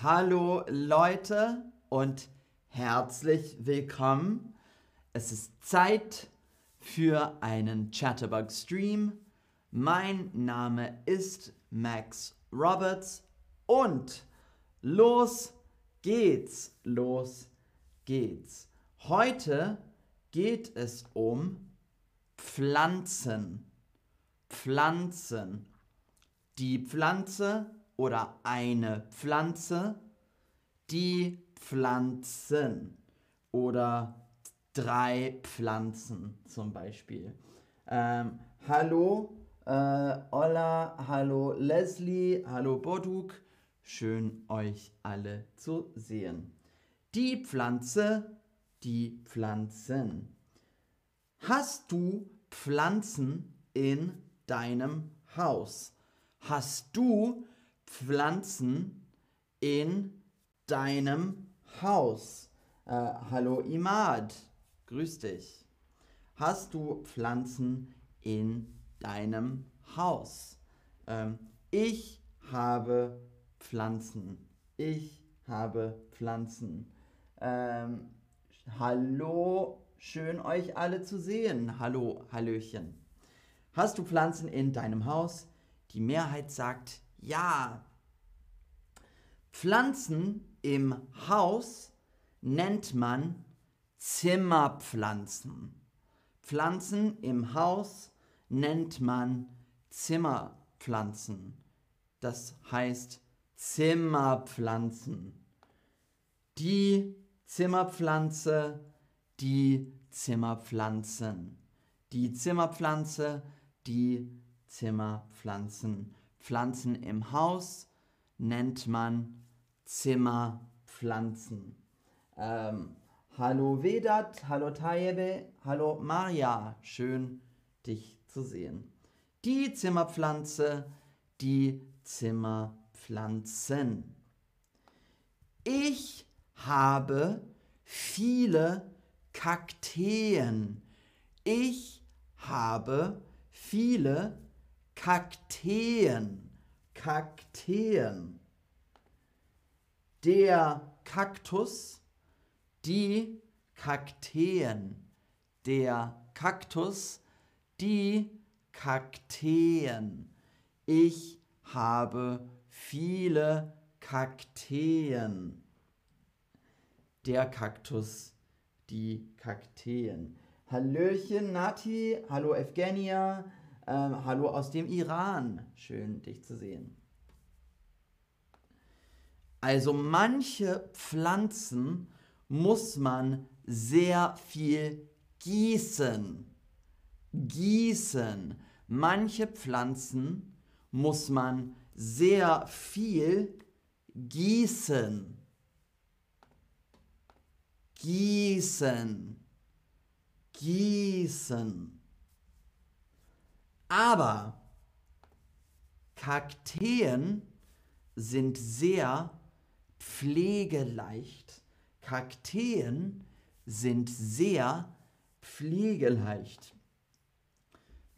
Hallo Leute und herzlich willkommen. Es ist Zeit für einen Chatterbug Stream. Mein Name ist Max Roberts und los geht's, los geht's. Heute geht es um Pflanzen. Pflanzen. Die Pflanze oder eine Pflanze, die Pflanzen oder drei Pflanzen zum Beispiel. Ähm, hallo, äh, Ola, hallo Leslie, hallo Boduk, schön euch alle zu sehen. Die Pflanze, die Pflanzen. Hast du Pflanzen in deinem Haus? Hast du Pflanzen in deinem Haus? Äh, hallo Imad, grüß dich. Hast du Pflanzen in deinem Haus? Ähm, ich habe Pflanzen. Ich habe Pflanzen. Ähm, hallo, schön euch alle zu sehen. Hallo, Hallöchen. Hast du Pflanzen in deinem Haus? Die Mehrheit sagt ja. Pflanzen im Haus nennt man Zimmerpflanzen. Pflanzen im Haus nennt man Zimmerpflanzen. Das heißt Zimmerpflanzen. Die Zimmerpflanze, die Zimmerpflanzen. Die Zimmerpflanze, die Zimmerpflanzen. Pflanzen im Haus nennt man Zimmerpflanzen. Ähm, hallo Vedat, hallo Tayebe, hallo Maria, schön dich zu sehen. Die Zimmerpflanze, die Zimmerpflanzen. Ich habe viele Kakteen. Ich habe viele Kakteen. Kakteen. Der Kaktus, die Kakteen. Der Kaktus, die Kakteen. Ich habe viele Kakteen. Der Kaktus, die Kakteen. Hallöchen Nati, hallo Evgenia, ähm, hallo aus dem Iran. Schön, dich zu sehen. Also manche Pflanzen muss man sehr viel gießen. Gießen. Manche Pflanzen muss man sehr viel gießen. Gießen. Gießen. Aber Kakteen sind sehr pflegeleicht. Kakteen sind sehr pflegeleicht.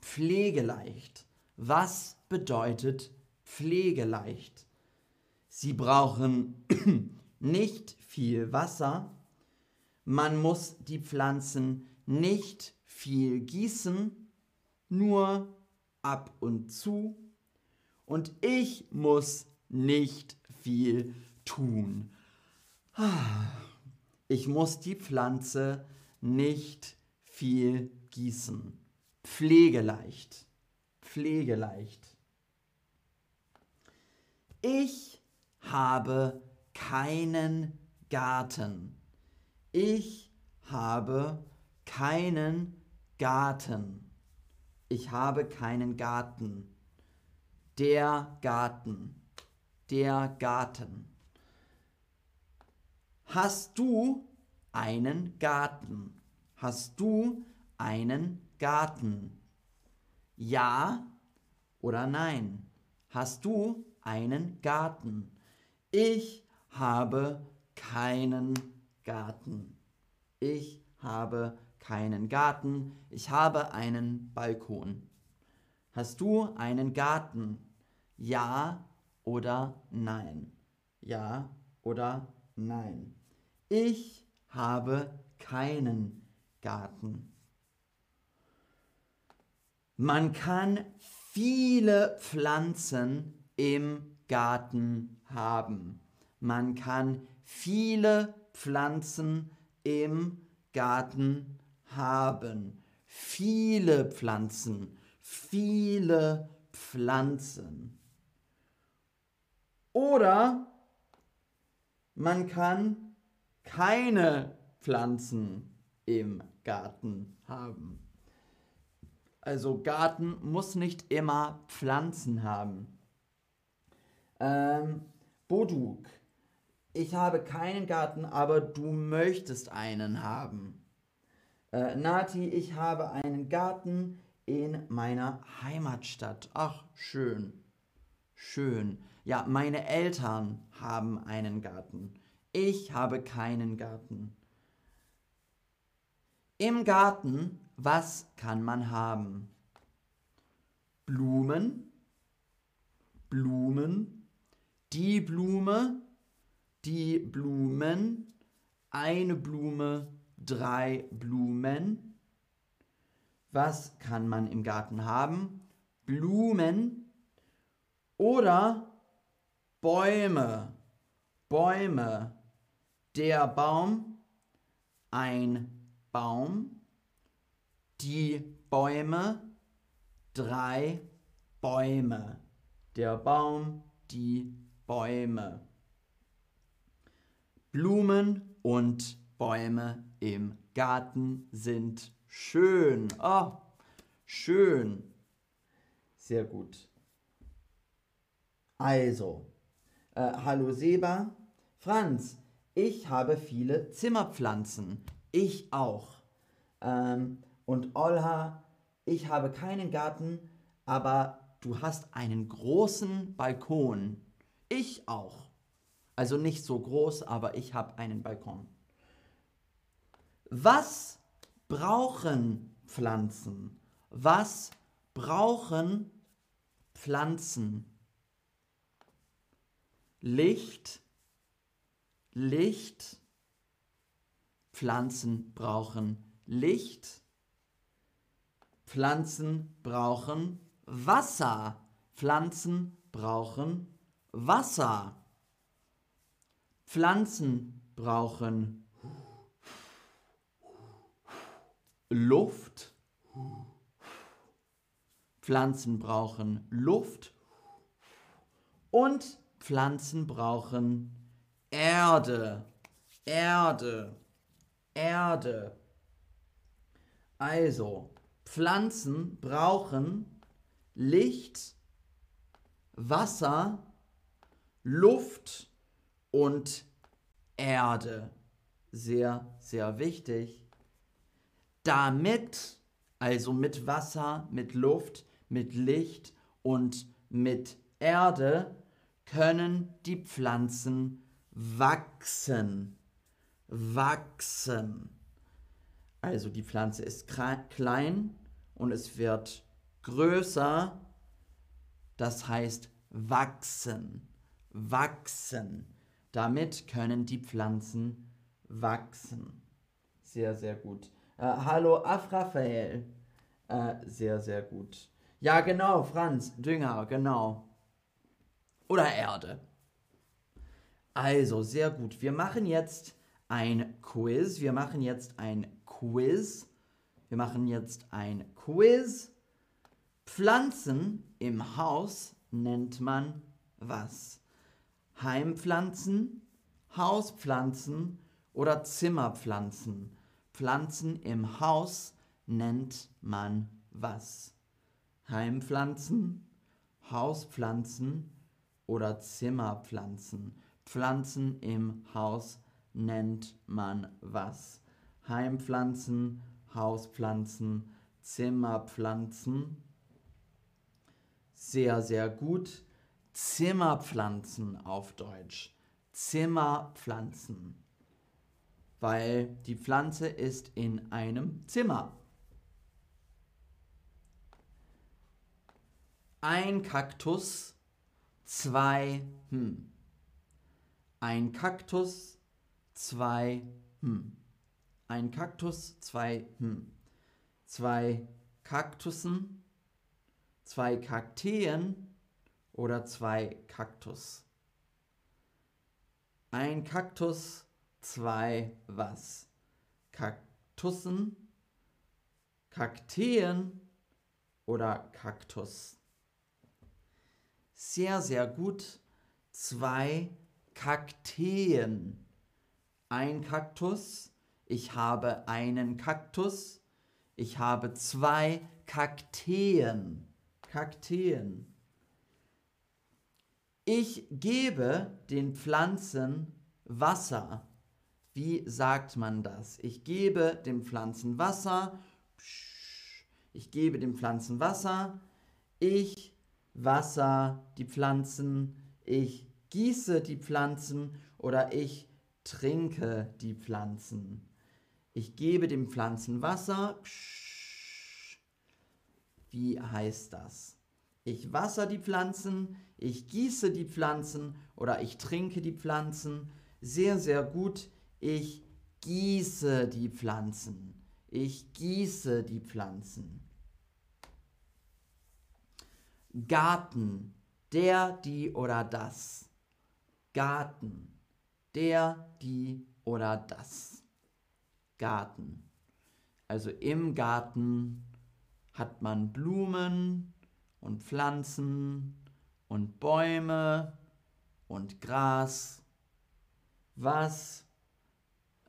Pflegeleicht. Was bedeutet pflegeleicht? Sie brauchen nicht viel Wasser. Man muss die Pflanzen nicht viel gießen, nur ab und zu und ich muss nicht viel tun. Ich muss die Pflanze nicht viel gießen. Pflegeleicht. Pflegeleicht. Ich habe keinen Garten. Ich habe keinen Garten. Ich habe keinen Garten. Der Garten. Der Garten. Hast du einen Garten? Hast du einen Garten? Ja oder nein? Hast du einen Garten? Ich habe keinen Garten. Ich habe keinen Garten, ich habe einen Balkon. Hast du einen Garten? Ja oder nein? Ja oder nein? Ich habe keinen Garten. Man kann viele Pflanzen im Garten haben. Man kann viele Pflanzen im Garten haben. Viele Pflanzen, viele Pflanzen. Oder man kann keine Pflanzen im Garten haben. Also Garten muss nicht immer Pflanzen haben. Ähm, Boduk, ich habe keinen Garten, aber du möchtest einen haben. Äh, Nati, ich habe einen Garten in meiner Heimatstadt. Ach, schön. Schön. Ja, meine Eltern haben einen Garten. Ich habe keinen Garten. Im Garten, was kann man haben? Blumen, Blumen, die Blume, die Blumen, eine Blume, drei Blumen. Was kann man im Garten haben? Blumen oder Bäume. Bäume. Der Baum, ein Baum, die Bäume, drei Bäume. Der Baum, die Bäume. Blumen und Bäume im Garten sind schön. Oh, schön. Sehr gut. Also, äh, hallo Seba. Franz, ich habe viele Zimmerpflanzen. Ich auch. Ähm, und Olha, ich habe keinen Garten, aber du hast einen großen Balkon. Ich auch. Also nicht so groß, aber ich habe einen Balkon. Was brauchen Pflanzen? Was brauchen Pflanzen? Licht, Licht. Pflanzen brauchen Licht. Pflanzen brauchen Wasser. Pflanzen brauchen Wasser. Pflanzen brauchen Luft. Pflanzen brauchen Luft. Und Pflanzen brauchen Erde. Erde. Erde. Also, Pflanzen brauchen Licht, Wasser, Luft und Erde. Sehr, sehr wichtig. Damit, also mit Wasser, mit Luft, mit Licht und mit Erde, können die Pflanzen wachsen. Wachsen. Also die Pflanze ist klein und es wird größer. Das heißt wachsen wachsen. Damit können die Pflanzen wachsen. Sehr, sehr gut. Äh, hallo Afrafael. Äh, sehr, sehr gut. Ja, genau, Franz. Dünger, genau. Oder Erde. Also, sehr gut. Wir machen jetzt ein Quiz. Wir machen jetzt ein Quiz. Wir machen jetzt ein Quiz. Pflanzen im Haus nennt man was? Heimpflanzen, Hauspflanzen oder Zimmerpflanzen. Pflanzen im Haus nennt man was? Heimpflanzen, Hauspflanzen oder Zimmerpflanzen. Pflanzen im Haus nennt man was? Heimpflanzen, Hauspflanzen, Zimmerpflanzen. Sehr, sehr gut. Zimmerpflanzen auf Deutsch. Zimmerpflanzen. Weil die Pflanze ist in einem Zimmer. Ein Kaktus, zwei, hm. Ein Kaktus, zwei hm. Ein Kaktus, zwei hm. Zwei Kaktussen, zwei Kakteen oder zwei Kaktus. Ein Kaktus, zwei was? Kaktussen, Kakteen oder Kaktus. Sehr, sehr gut. Zwei Kakteen. Ein Kaktus. Ich habe einen Kaktus. Ich habe zwei Kakteen. Kakteen. Ich gebe den Pflanzen Wasser. Wie sagt man das? Ich gebe den Pflanzen Wasser. Ich gebe den Pflanzen Wasser. Ich wasser die Pflanzen. Ich gieße die Pflanzen oder ich trinke die Pflanzen. Ich gebe den Pflanzen Wasser. Wie heißt das? Ich wasser die Pflanzen, ich gieße die Pflanzen oder ich trinke die Pflanzen. Sehr, sehr gut. Ich gieße die Pflanzen. Ich gieße die Pflanzen. Garten. Der, die oder das. Garten. Der, die oder das. Garten. Also im Garten hat man Blumen und Pflanzen und Bäume und Gras. Was?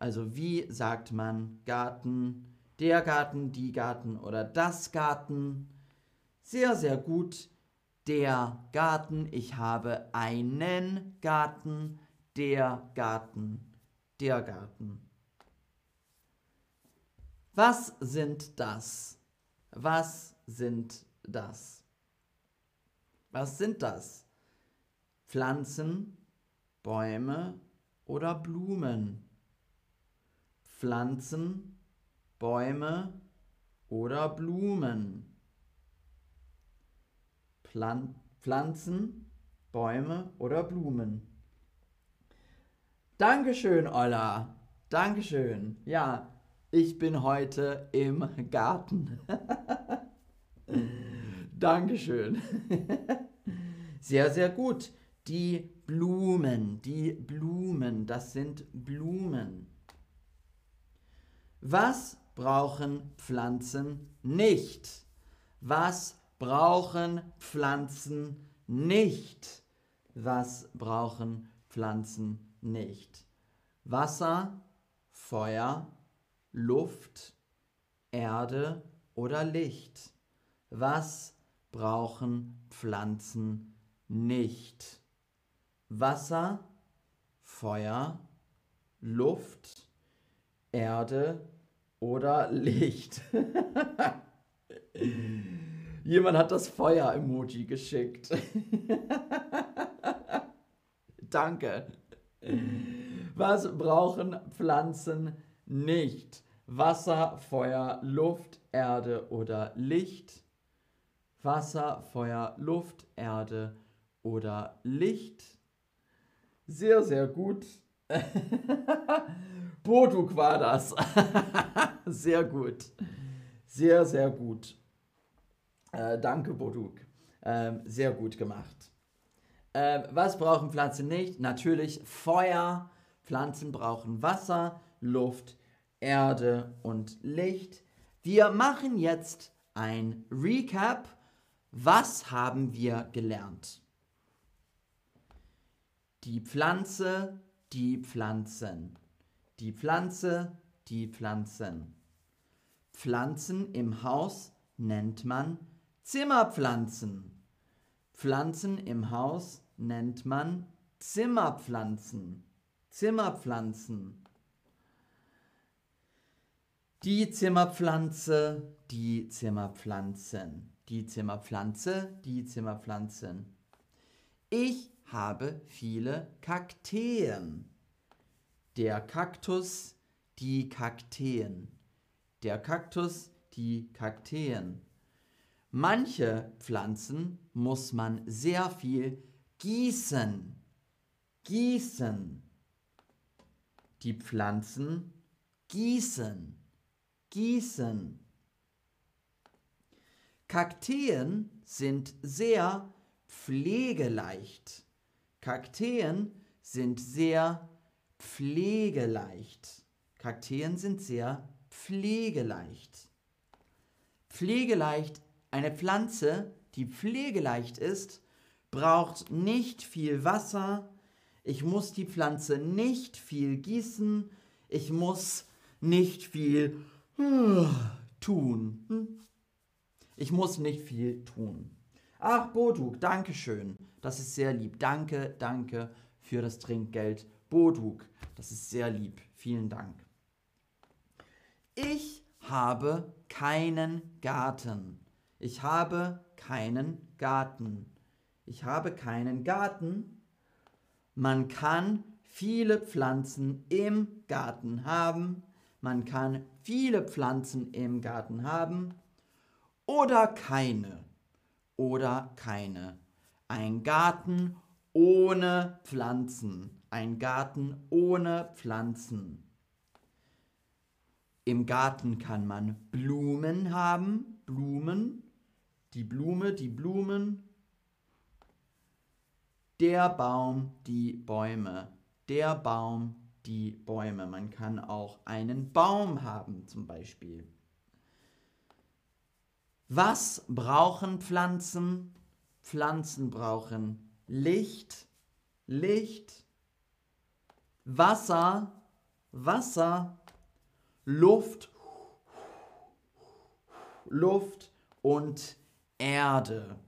Also wie sagt man Garten? Der Garten, die Garten oder das Garten? Sehr, sehr gut. Der Garten. Ich habe einen Garten. Der Garten. Der Garten. Was sind das? Was sind das? Was sind das? Pflanzen, Bäume oder Blumen? Pflanzen, Bäume oder Blumen? Plan Pflanzen, Bäume oder Blumen? Dankeschön, Olla. Dankeschön. Ja, ich bin heute im Garten. Dankeschön. Sehr, sehr gut. Die Blumen, die Blumen, das sind Blumen. Was brauchen Pflanzen nicht? Was brauchen Pflanzen nicht? Was brauchen Pflanzen nicht? Wasser, Feuer, Luft, Erde oder Licht? Was brauchen Pflanzen nicht? Wasser, Feuer, Luft, Erde oder Licht. Jemand hat das Feuer-Emoji geschickt. Danke. Was brauchen Pflanzen nicht? Wasser, Feuer, Luft, Erde oder Licht? Wasser, Feuer, Luft, Erde oder Licht? Sehr, sehr gut. Boduk war das. sehr gut. Sehr, sehr gut. Äh, danke, Boduk. Ähm, sehr gut gemacht. Ähm, was brauchen Pflanzen nicht? Natürlich Feuer. Pflanzen brauchen Wasser, Luft, Erde und Licht. Wir machen jetzt ein Recap. Was haben wir gelernt? Die Pflanze, die Pflanzen. Die Pflanze, die Pflanzen. Pflanzen im Haus nennt man Zimmerpflanzen. Pflanzen im Haus nennt man Zimmerpflanzen. Zimmerpflanzen. Die Zimmerpflanze, die Zimmerpflanzen. Die Zimmerpflanze, die Zimmerpflanzen. Ich habe viele Kakteen. Der Kaktus, die Kakteen. Der Kaktus, die Kakteen. Manche Pflanzen muss man sehr viel gießen. gießen. Die Pflanzen gießen, gießen. Kakteen sind sehr pflegeleicht. Kakteen sind sehr pflegeleicht. Kakteen sind sehr pflegeleicht. Pflegeleicht, eine Pflanze, die pflegeleicht ist, braucht nicht viel Wasser. Ich muss die Pflanze nicht viel gießen. Ich muss nicht viel tun. Hm? Ich muss nicht viel tun. Ach, Boduk, danke schön. Das ist sehr lieb. Danke, danke für das Trinkgeld. Boduk, das ist sehr lieb. Vielen Dank. Ich habe keinen Garten. Ich habe keinen Garten. Ich habe keinen Garten. Man kann viele Pflanzen im Garten haben. Man kann viele Pflanzen im Garten haben oder keine. Oder keine. Ein Garten ohne Pflanzen. Ein Garten ohne Pflanzen. Im Garten kann man Blumen haben. Blumen. Die Blume, die Blumen. Der Baum, die Bäume. Der Baum, die Bäume. Man kann auch einen Baum haben zum Beispiel. Was brauchen Pflanzen? Pflanzen brauchen Licht, Licht, Wasser, Wasser, Luft, Luft und Erde,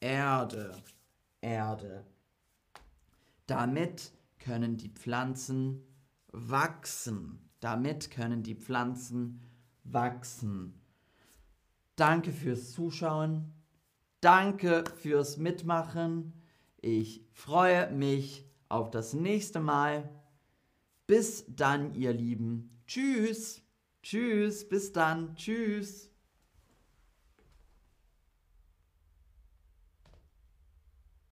Erde, Erde. Damit können die Pflanzen wachsen. Damit können die Pflanzen wachsen. Danke fürs Zuschauen. Danke fürs Mitmachen. Ich freue mich auf das nächste Mal. Bis dann, ihr Lieben. Tschüss. Tschüss. Bis dann. Tschüss.